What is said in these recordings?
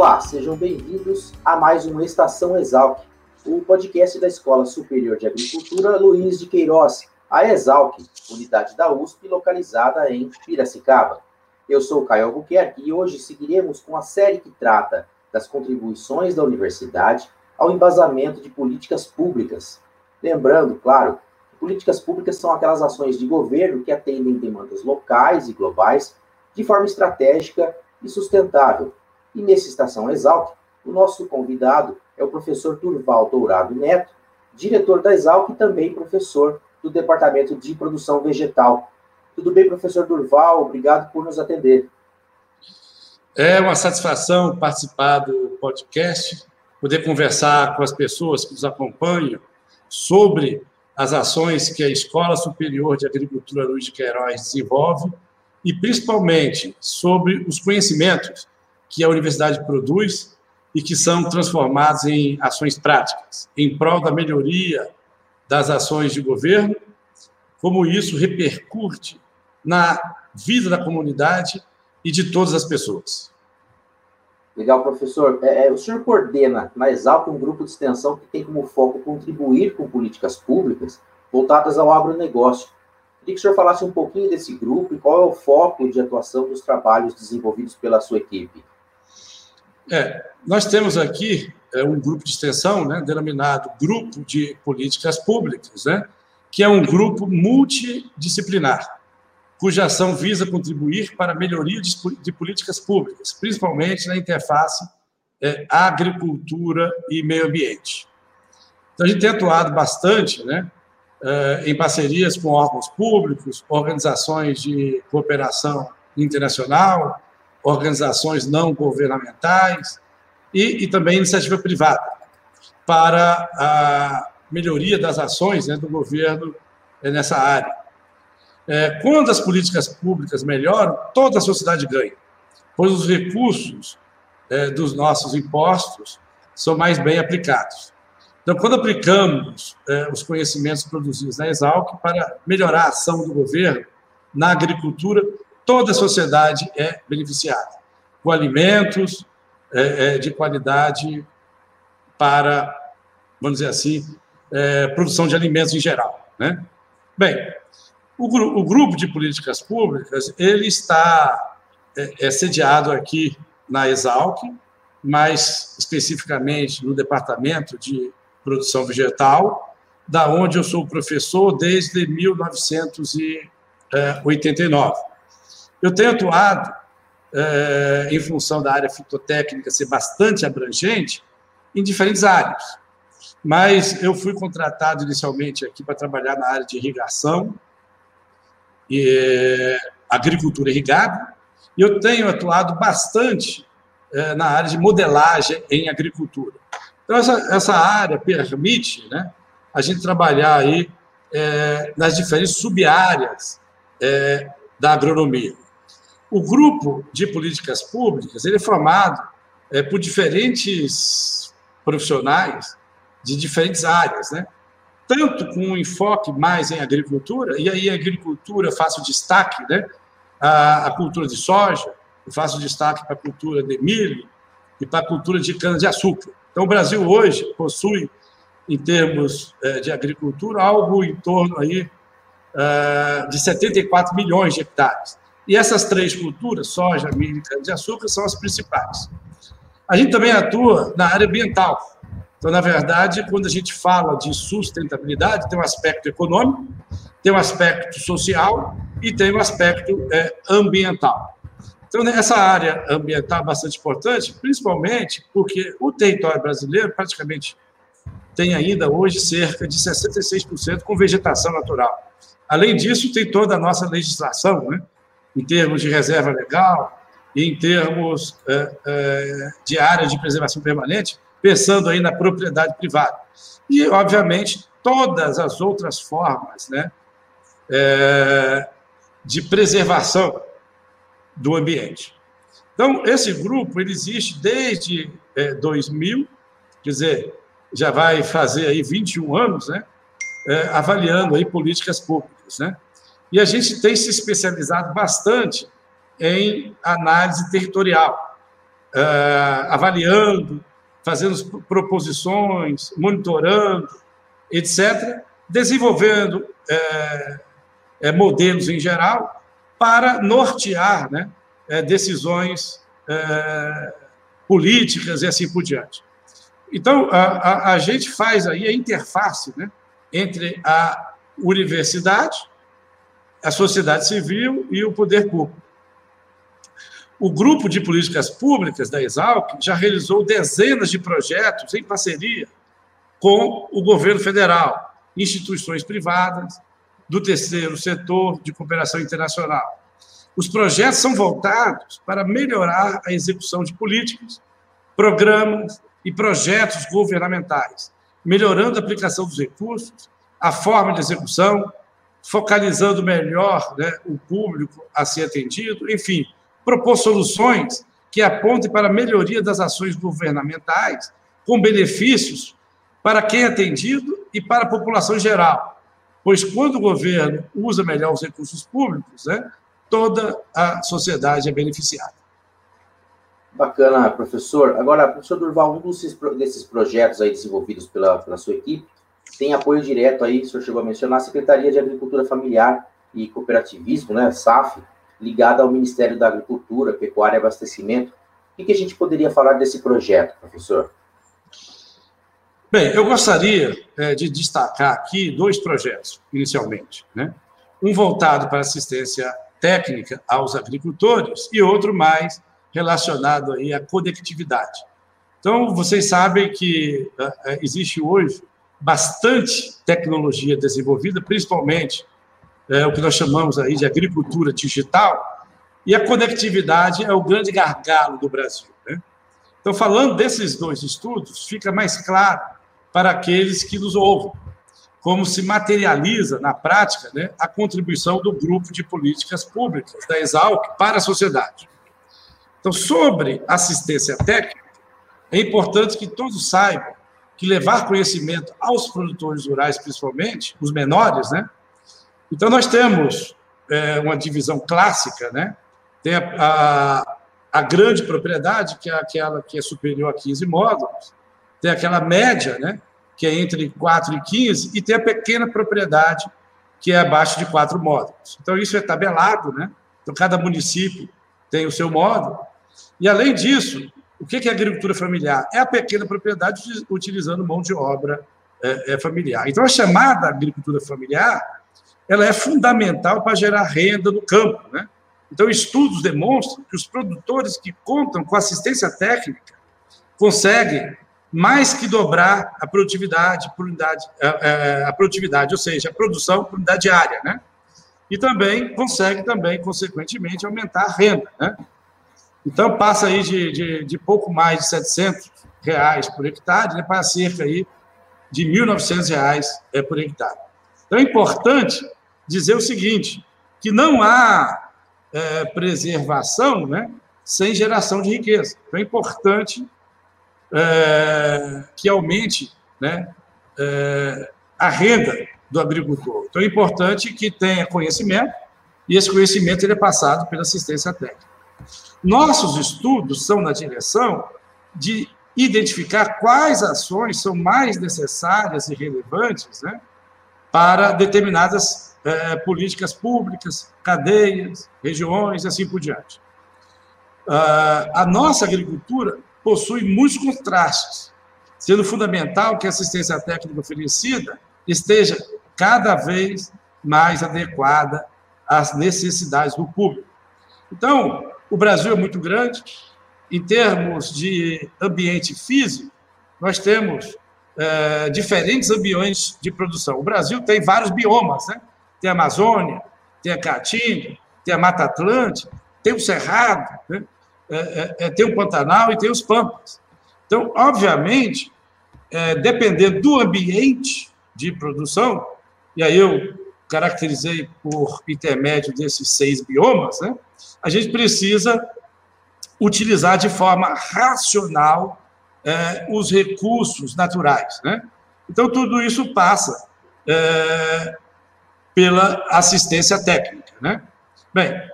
Olá, sejam bem-vindos a mais uma Estação Exalc, o podcast da Escola Superior de Agricultura Luiz de Queiroz, a Exalc, unidade da USP localizada em Piracicaba. Eu sou Caio Albuquerque e hoje seguiremos com a série que trata das contribuições da universidade ao embasamento de políticas públicas. Lembrando, claro, que políticas públicas são aquelas ações de governo que atendem demandas locais e globais de forma estratégica e sustentável e nesse Estação Exalc, o nosso convidado é o professor Durval Dourado Neto, diretor da Exalc e também professor do Departamento de Produção Vegetal. Tudo bem, professor Durval? Obrigado por nos atender. É uma satisfação participar do podcast, poder conversar com as pessoas que nos acompanham sobre as ações que a Escola Superior de Agricultura Luiz de Queiroz desenvolve e, principalmente, sobre os conhecimentos que a universidade produz e que são transformados em ações práticas, em prol da melhoria das ações de governo, como isso repercute na vida da comunidade e de todas as pessoas. Legal, professor. É, é o senhor coordena na Exalc um grupo de extensão que tem como foco contribuir com políticas públicas voltadas ao agronegócio. Queria que o senhor falasse um pouquinho desse grupo e qual é o foco de atuação dos trabalhos desenvolvidos pela sua equipe. É, nós temos aqui é, um grupo de extensão, né, denominado Grupo de Políticas Públicas, né, que é um grupo multidisciplinar, cuja ação visa contribuir para a melhoria de, de políticas públicas, principalmente na interface é, agricultura e meio ambiente. Então, a gente tem atuado bastante né, é, em parcerias com órgãos públicos, organizações de cooperação internacional, organizações não governamentais e, e também iniciativa privada, para a melhoria das ações né, do governo eh, nessa área. É, quando as políticas públicas melhoram, toda a sociedade ganha, pois os recursos é, dos nossos impostos são mais bem aplicados. Então, quando aplicamos é, os conhecimentos produzidos na Exalc para melhorar a ação do governo na agricultura, toda a sociedade é beneficiada, com alimentos é, é, de qualidade para, vamos dizer assim, é, produção de alimentos em geral. Né? Bem, o, o, grupo de políticas públicas ele está é, é sediado aqui na Exalc, mais especificamente no departamento de produção vegetal, da onde eu sou professor desde 1989. Eu tenho atuado, é, em função da área fitotécnica ser bastante abrangente, em diferentes áreas. Mas eu fui contratado inicialmente aqui para trabalhar na área de irrigação, e, é, agricultura irrigada, e eu tenho atuado bastante é, na área de modelagem em agricultura. Então, essa, essa área permite né, a gente trabalhar aí é, nas diferentes sub-áreas é, da agronomia. O grupo de políticas públicas ele é formado é, por diferentes profissionais de diferentes áreas, né? tanto com um enfoque mais em agricultura, e aí a agricultura faço destaque, né? a, a cultura de soja, eu faço destaque para a cultura de milho e para a cultura de cana-de-açúcar. Então, o Brasil hoje possui, em termos é, de agricultura, algo em torno aí, é, de 74 milhões de hectares. E essas três culturas, soja, milho e cana-de-açúcar, são as principais. A gente também atua na área ambiental. Então, na verdade, quando a gente fala de sustentabilidade, tem um aspecto econômico, tem um aspecto social e tem um aspecto é, ambiental. Então, essa área ambiental é bastante importante, principalmente porque o território brasileiro praticamente tem ainda hoje cerca de 66% com vegetação natural. Além disso, tem toda a nossa legislação, né? Em termos de reserva legal, em termos é, é, de área de preservação permanente, pensando aí na propriedade privada. E, obviamente, todas as outras formas né, é, de preservação do ambiente. Então, esse grupo ele existe desde é, 2000, quer dizer, já vai fazer aí 21 anos, né, é, avaliando aí políticas públicas. Né? E a gente tem se especializado bastante em análise territorial, é, avaliando, fazendo proposições, monitorando, etc., desenvolvendo é, é, modelos em geral para nortear né, decisões políticas e assim por diante. Então, a, a, a, gente faz aí a interface né, entre a universidade, a sociedade civil e o poder público. O grupo de políticas públicas da Exalc já realizou dezenas de projetos em parceria com o governo federal, instituições privadas, do terceiro setor de cooperação internacional. Os projetos são voltados para melhorar a execução de políticas, programas e projetos governamentais, melhorando a aplicação dos recursos, a forma de execução, focalizando melhor né, o público a ser atendido, enfim, propor soluções que apontem para a melhoria das ações governamentais, com benefícios para quem é atendido e para a população geral. Pois quando o governo usa melhor os recursos públicos, né, toda a sociedade é beneficiada. Bacana, professor. Agora, professor Durval, um desses, desses projetos aí desenvolvidos pela, pela sua equipe tem apoio direto aí, o senhor chegou a mencionar, a Secretaria de Agricultura Familiar e Cooperativismo, né, SAF, ligada ao Ministério da Agricultura, Pecuária e Abastecimento. O que a gente poderia falar desse projeto, professor? Bem, eu gostaria é, de destacar aqui dois projetos, inicialmente. Né? Um voltado para assistência técnica aos agricultores e outro mais relacionado aí à conectividade. Então, vocês sabem que uh, existe hoje bastante tecnologia desenvolvida, principalmente é, o que nós chamamos aí de agricultura digital, e a conectividade é o grande gargalo do Brasil. Né? Então, falando desses dois estudos, fica mais claro para aqueles que nos ouvem como se materializa na prática né, a contribuição do grupo de políticas públicas da Exalc para a sociedade. Então, sobre assistência técnica, é importante que todos saibam que levar conhecimento aos produtores rurais, principalmente, os menores, né? Então, nós temos é, uma divisão clássica, né? Tem a, a, a, grande propriedade, que é aquela que é superior a 15 módulos, tem aquela média, né? Que é entre 4 e 15, e tem a pequena propriedade, que é abaixo de 4 módulos. Então, isso é tabelado, né? Então, cada município tem o seu módulo. E, além disso, o que é agricultura familiar? É a pequena propriedade utilizando mão de obra é, é familiar. Então, a chamada agricultura familiar, ela é fundamental para gerar renda no campo. Né? Então, estudos demonstram que os produtores que contam com assistência técnica conseguem mais que dobrar a produtividade, por unidade, a, é, a produtividade, ou seja, a produção por unidade diária, né? E também consegue também, consequentemente, aumentar a renda, né? Então, passa aí de, de, de pouco mais de 700 reais por hectare né, para cerca aí de 1.900 reais é, por hectare. Então, é importante dizer o seguinte, que não há é, preservação né, sem geração de riqueza. Então, é importante é, que aumente né, é, a renda do agricultor. Então, é importante que tenha conhecimento, e esse conhecimento ele é passado pela assistência técnica. Nossos estudos são na direção de identificar quais ações são mais necessárias e relevantes né, para determinadas é, políticas públicas, cadeias, regiões e assim por diante. Uh, a nossa agricultura possui muitos contrastes, sendo fundamental que a assistência técnica oferecida esteja cada vez mais adequada às necessidades do público. Então, o Brasil é muito grande. Em termos de ambiente físico, nós temos é, diferentes ambientes de produção. O Brasil tem vários biomas, né? Tem a Amazônia, tem a Caatinga, tem a Mata Atlântica, tem o Cerrado. Né? é, é, tem o Pantanal e tem os Pampas. Então, obviamente, é, dependendo do ambiente de produção, e aí eu caracterizei por intermédio desses seis biomas, né, a gente precisa utilizar de forma racional é, os recursos naturais. Né? Então, tudo isso passa é, pela assistência técnica. Né? Bem,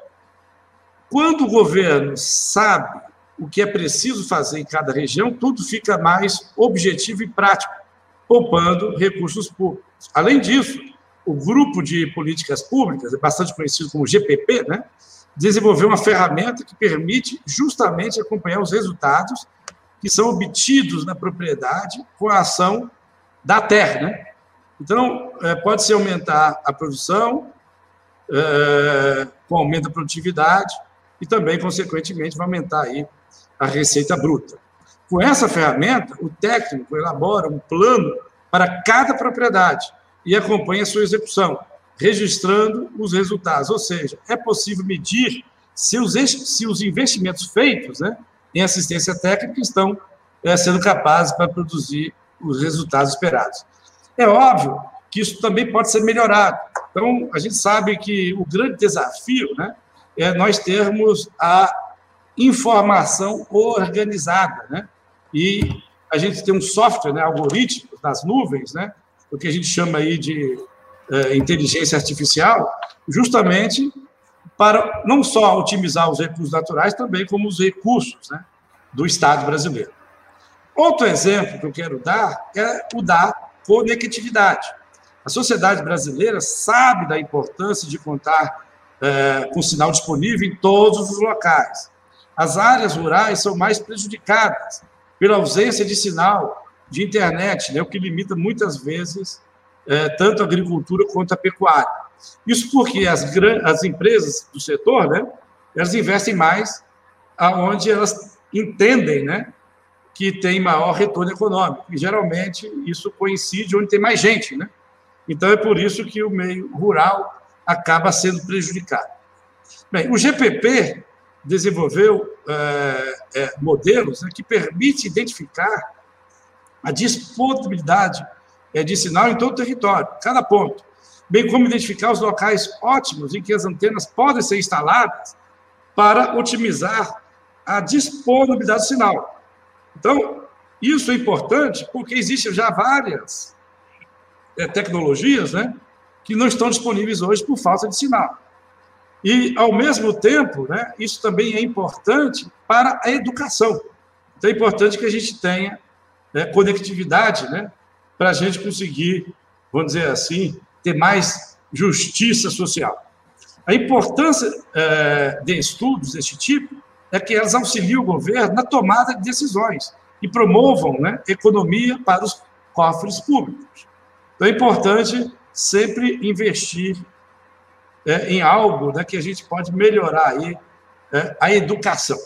quando o governo sabe o que é preciso fazer em cada região, tudo fica mais objetivo e prático, poupando recursos públicos. Além disso, o grupo de políticas públicas, é bastante conhecido como GPP, né, desenvolveu uma ferramenta que permite justamente acompanhar os resultados que são obtidos na propriedade com a ação da terra. Né? Então, é, pode-se aumentar a produção, é, com aumento da produtividade, e também, consequentemente, vai aumentar aí a receita bruta. Com essa ferramenta, o técnico elabora um plano para cada propriedade e acompanha a sua execução, registrando os resultados. Ou seja, é possível medir se os, se os investimentos feitos né, em assistência técnica estão é, sendo capazes para produzir os resultados esperados. É óbvio que isso também pode ser melhorado. Então, a gente sabe que o grande desafio né, é nós termos a informação organizada, né? E a gente tem um software, né, algoritmos nas nuvens, né, o que a gente chama aí de é, inteligência artificial, justamente para não só otimizar os recursos naturais, também como os recursos né, do Estado brasileiro. Outro exemplo que eu quero dar é o da conectividade. A sociedade brasileira sabe da importância de contar é, com sinal disponível em todos os locais. As áreas rurais são mais prejudicadas pela ausência de sinal de internet, né, o que limita muitas vezes é, tanto a agricultura quanto a pecuária. Isso porque as, as empresas do setor, né, elas investem mais aonde elas entendem, né, que tem maior retorno econômico. E geralmente isso coincide onde tem mais gente, né? Então é por isso que o meio rural acaba sendo prejudicado. Bem, o GPP desenvolveu é, é, modelos né, que permitem identificar a disponibilidade é, de sinal em todo o território, cada ponto, bem como identificar os locais ótimos em que as antenas podem ser instaladas para otimizar a disponibilidade do sinal. Então, isso é importante porque existem já várias é, tecnologias né, que não estão disponíveis hoje por falta de sinal. E, ao mesmo tempo, né, isso também é importante para a educação. Então, é importante que a gente tenha né, conectividade né, para a gente conseguir, vamos dizer assim, ter mais justiça social. A importância é, de estudos desse tipo é que elas auxiliam o governo na tomada de decisões e promovam né, economia para os cofres públicos. Então, é importante sempre investir é, em algo né, que a gente pode melhorar aí, é, a educação.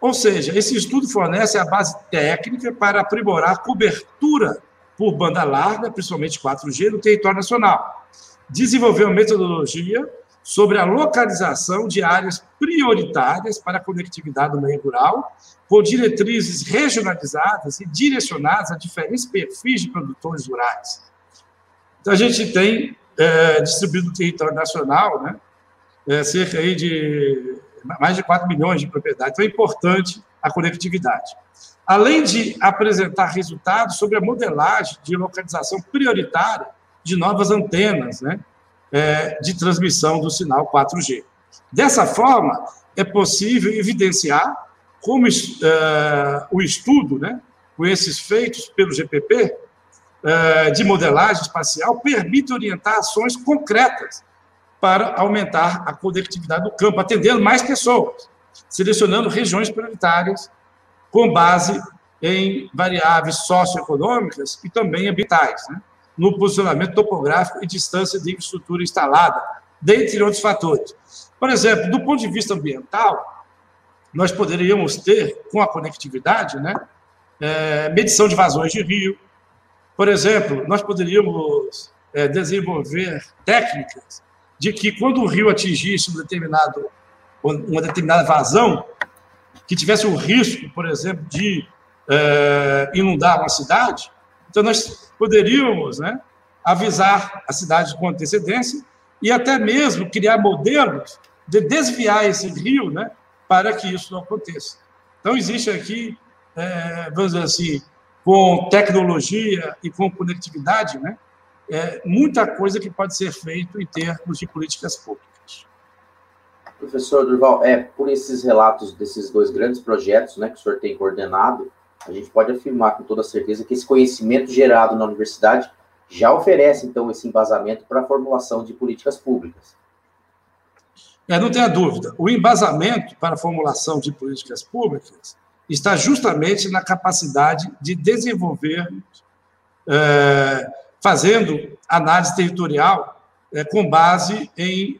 Ou seja, esse estudo fornece a base técnica para aprimorar a cobertura por banda larga, principalmente 4G, no território nacional. Desenvolveu metodologia sobre a localização de áreas prioritárias para a conectividade do meio rural, com diretrizes regionalizadas e direcionadas a diferentes perfis de produtores rurais. Então, a gente tem é, distribuído no território nacional, né, é, cerca aí de mais de 4 milhões de propriedades. Então, é importante a conectividade. Além de apresentar resultados sobre a modelagem de localização prioritária de novas antenas né, é, de transmissão do sinal 4G. Dessa forma, é possível evidenciar como é, o estudo, né, com esses feitos pelo GPP, é, de modelagem espacial permite orientar ações concretas para aumentar a conectividade do campo, atendendo mais pessoas, selecionando regiões prioritárias com base em variáveis socioeconômicas e também ambientais, né? no posicionamento topográfico e distância de infraestrutura instalada, dentre outros fatores. Por exemplo, do ponto de vista ambiental, nós poderíamos ter, com a conectividade, né, é, medição de vazões de rio, por exemplo, nós poderíamos é, desenvolver técnicas de que quando o rio atingisse um determinado, uma determinada vazão, que tivesse o risco, por exemplo, de é, inundar uma cidade, então nós poderíamos né, avisar a cidade com antecedência e até mesmo criar modelos de desviar esse rio né, para que isso não aconteça. Então, existe aqui, é, vamos dizer assim, com tecnologia e com conectividade, né, é, muita coisa que pode ser feito em termos de políticas públicas. Professor Durval, é, por esses relatos desses dois grandes projetos né, que o senhor tem coordenado, a gente pode afirmar com toda certeza que esse conhecimento gerado na universidade já oferece, então, esse embasamento para a formulação de políticas públicas. É, não tenha dúvida. O embasamento para a formulação de políticas públicas está justamente na capacidade de desenvolver, é, fazendo análise territorial é, com base em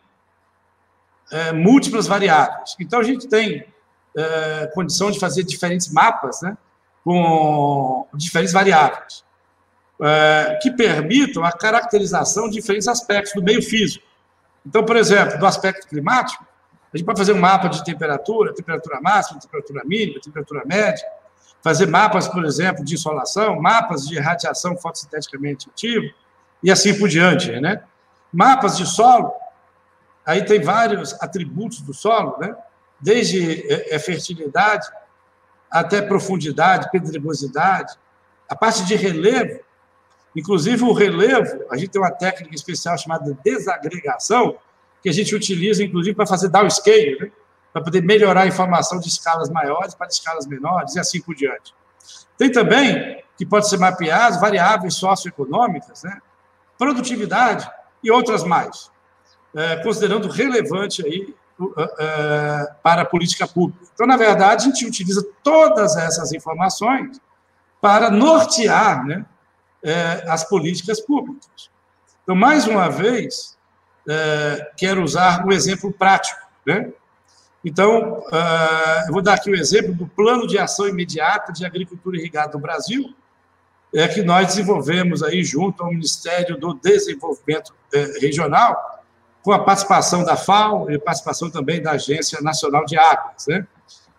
é, múltiplas variáveis. Então, a gente tem é, condição de fazer diferentes mapas né, com diferentes variáveis, é, que permitam a caracterização de diferentes aspectos do meio físico. Então, por exemplo, do aspecto climático, a gente pode fazer um mapa de temperatura, temperatura máxima, temperatura mínima, temperatura média, fazer mapas, por exemplo, de insolação, mapas de radiação fotossinteticamente ativa, e assim por diante, né? Mapas de solo, aí tem vários atributos do solo, né? Desde é, é fertilidade até profundidade, pedregosidade, a parte de relevo, Inclusive, o relevo, a gente tem uma técnica especial chamada desagregação, que a gente utiliza, inclusive, para fazer downscale, né? para poder melhorar a informação de escalas maiores para escalas menores e assim por diante. Tem também, que pode ser mapeado, variáveis socioeconômicas, né? produtividade e outras mais, é, considerando relevante aí, é, para a política pública. Então, na verdade, a gente utiliza todas essas informações para nortear né, é, as políticas públicas. Então, mais uma vez, é, quero usar um exemplo prático. Né? Então, é, eu vou dar aqui o um exemplo do Plano de Ação Imediata de Agricultura Irrigada do Brasil, é, que nós desenvolvemos aí junto ao Ministério do Desenvolvimento Regional, com a participação da FAO e participação também da Agência Nacional de Águas. Né?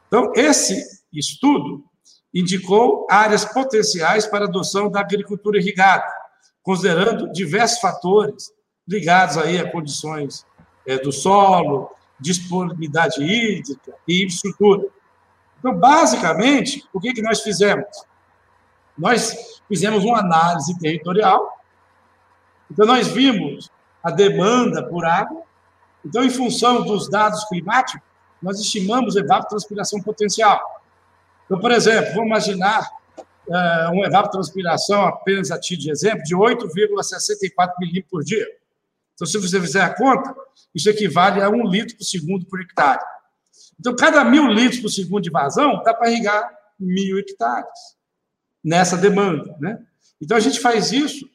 Então, esse estudo indicou áreas potenciais para adoção da agricultura irrigada, considerando diversos fatores ligados aí a condições é, do solo, disponibilidade hídrica e infraestrutura. Então, basicamente, o que, que nós fizemos? Nós fizemos uma análise territorial, então nós vimos a demanda por água, então, em função dos dados climáticos, nós estimamos evapotranspiração potencial. Então, por exemplo, vamos imaginar uh, um evapotranspiração, apenas a título de exemplo, de 8,64 milímetros por dia. Então, se você fizer a conta, isso equivale a um litro por segundo por hectare. Então, cada mil litros por segundo de vazão dá para irrigar mil hectares nessa demanda. Né? Então, a gente faz isso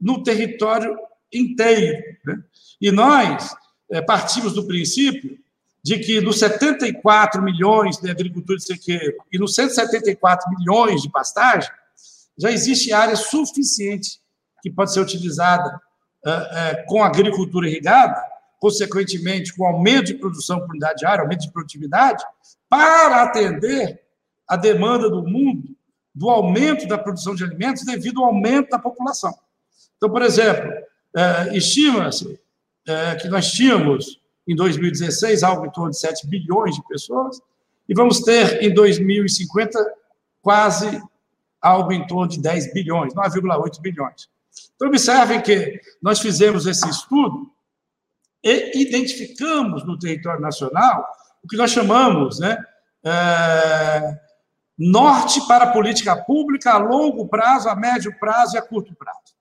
no território inteiro. Né? E nós é, partimos do princípio de que nos 74 milhões de agricultura de sequeiro e nos 174 milhões de pastagem, já existe área suficiente que pode ser utilizada uh, uh, com agricultura irrigada, consequentemente com aumento de produção por unidade de área, aumento de produtividade, para atender a demanda do mundo do aumento da produção de alimentos devido ao aumento da população. Então, por exemplo, uh, estima-se que nós tínhamos em 2016, algo em torno de 7 bilhões de pessoas, e vamos ter em 2050 quase algo em torno de 10 bilhões, 9,8 bilhões. Então, observem que nós fizemos esse estudo e identificamos no território nacional o que nós chamamos né, é, norte para a política pública a longo prazo, a médio prazo e a curto prazo.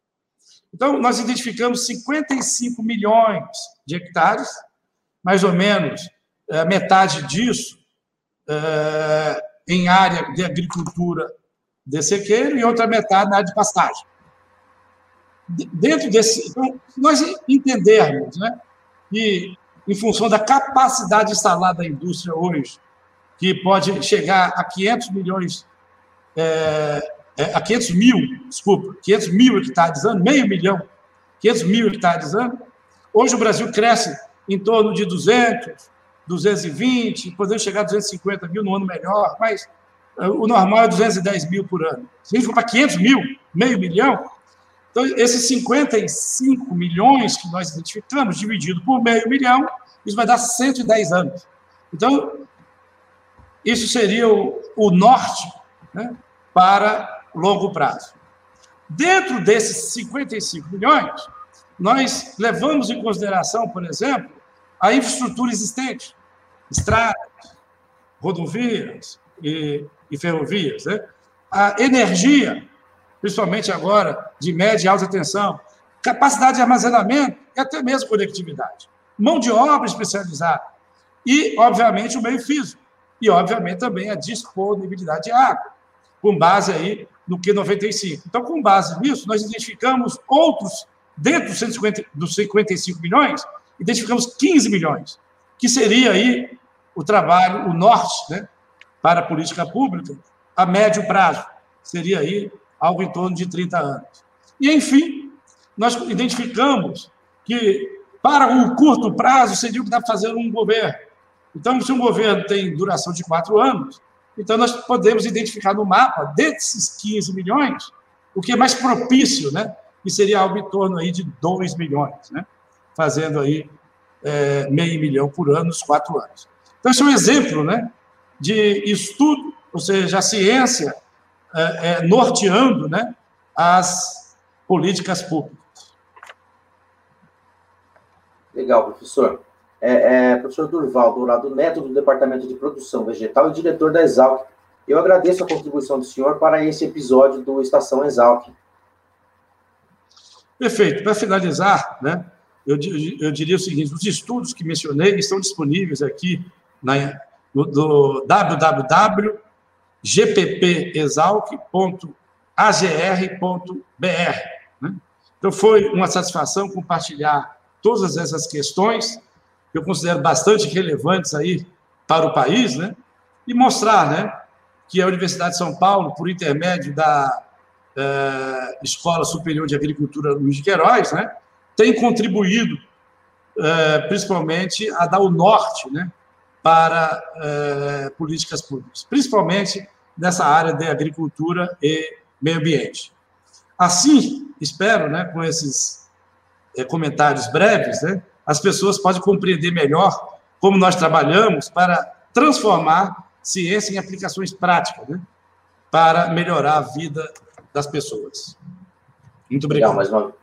Então, nós identificamos 55 milhões de hectares mais ou menos é, metade disso é, em área de agricultura de sequeiro e outra metade na área de pastagem. Dentro desse. Então, se nós entendermos né, que, em função da capacidade instalada da indústria hoje, que pode chegar a 500 milhões, é, é, a 500 mil, desculpa, 500 mil hectares ano, meio milhão, 500 mil hectares ano. Hoje o Brasil cresce em torno de 200, 220, podemos chegar a 250 mil no ano melhor, mas eh, o normal é 210 mil por ano. Se a gente for para 500 mil, meio milhão, então esses 55 milhões que nós identificamos, dividido por meio milhão, isso vai dar 110 anos. Então, isso seria o, o norte né, para longo prazo. Dentro desses 55 milhões, nós levamos em consideração, por exemplo, a infraestrutura existente, estradas, rodovias e, e ferrovias, né? a energia, principalmente agora de média e alta tensão, capacidade de armazenamento e até mesmo conectividade, mão de obra especializada e, obviamente, o meio físico e, obviamente, também a disponibilidade de água, com base aí no Q95. Então, com base nisso, nós identificamos outros, dentro dos, 150, dos 55 milhões, identificamos 15 milhões, que seria aí o trabalho, o norte, né, para a política pública, a médio prazo, seria aí algo em torno de 30 anos. E, enfim, nós identificamos que, para o curto prazo, seria o que está fazendo um governo. Então, se um governo tem duração de quatro anos, então nós podemos identificar no mapa, desses 15 milhões, o que é mais propício, né? que seria algo em torno aí de 2 milhões, né? fazendo aí é, meio milhão por ano nos quatro anos. Então, esse é um exemplo né, de estudo, ou seja, a ciência é, é, norteando né, as políticas públicas. Legal, professor. É, é, professor Durval Dourado Neto, do Departamento de Produção Vegetal e diretor da Exalc. Eu agradeço a contribuição do senhor para esse episódio do Estação Exalc. Perfeito. Para finalizar, né, eu, eu diria o seguinte: os estudos que mencionei estão disponíveis aqui na, no, no. Né? Então, foi uma satisfação compartilhar todas essas questões, que eu considero bastante relevantes aí para o país, né? e mostrar né, que a Universidade de São Paulo, por intermédio da uh, Escola Superior de Agricultura Luiz de Queiroz, né, tem contribuído, é, principalmente, a dar o norte né, para é, políticas públicas, principalmente nessa área de agricultura e meio ambiente. Assim, espero, né, com esses comentários breves, né, as pessoas podem compreender melhor como nós trabalhamos para transformar ciência em aplicações práticas, né, para melhorar a vida das pessoas. Muito obrigado. Legal, mais uma,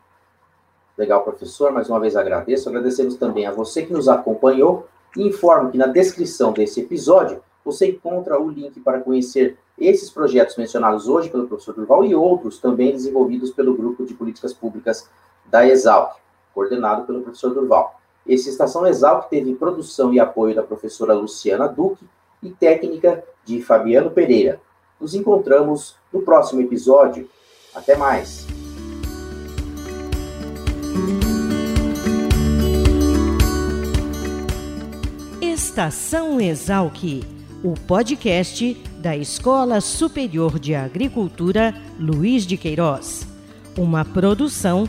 Legal, professor. Mais uma vez agradeço. Agradecemos também a você que nos acompanhou e informo que na descrição desse episódio você encontra o link para conhecer esses projetos mencionados hoje pelo professor Durval e outros também desenvolvidos pelo Grupo de Políticas Públicas da Exalc, coordenado pelo professor Durval. Esse Estação Exalc teve produção e apoio da professora Luciana Duque e técnica de Fabiano Pereira. Nos encontramos no próximo episódio. Até mais! Estação Exalc, o podcast da Escola Superior de Agricultura Luiz de Queiroz, uma produção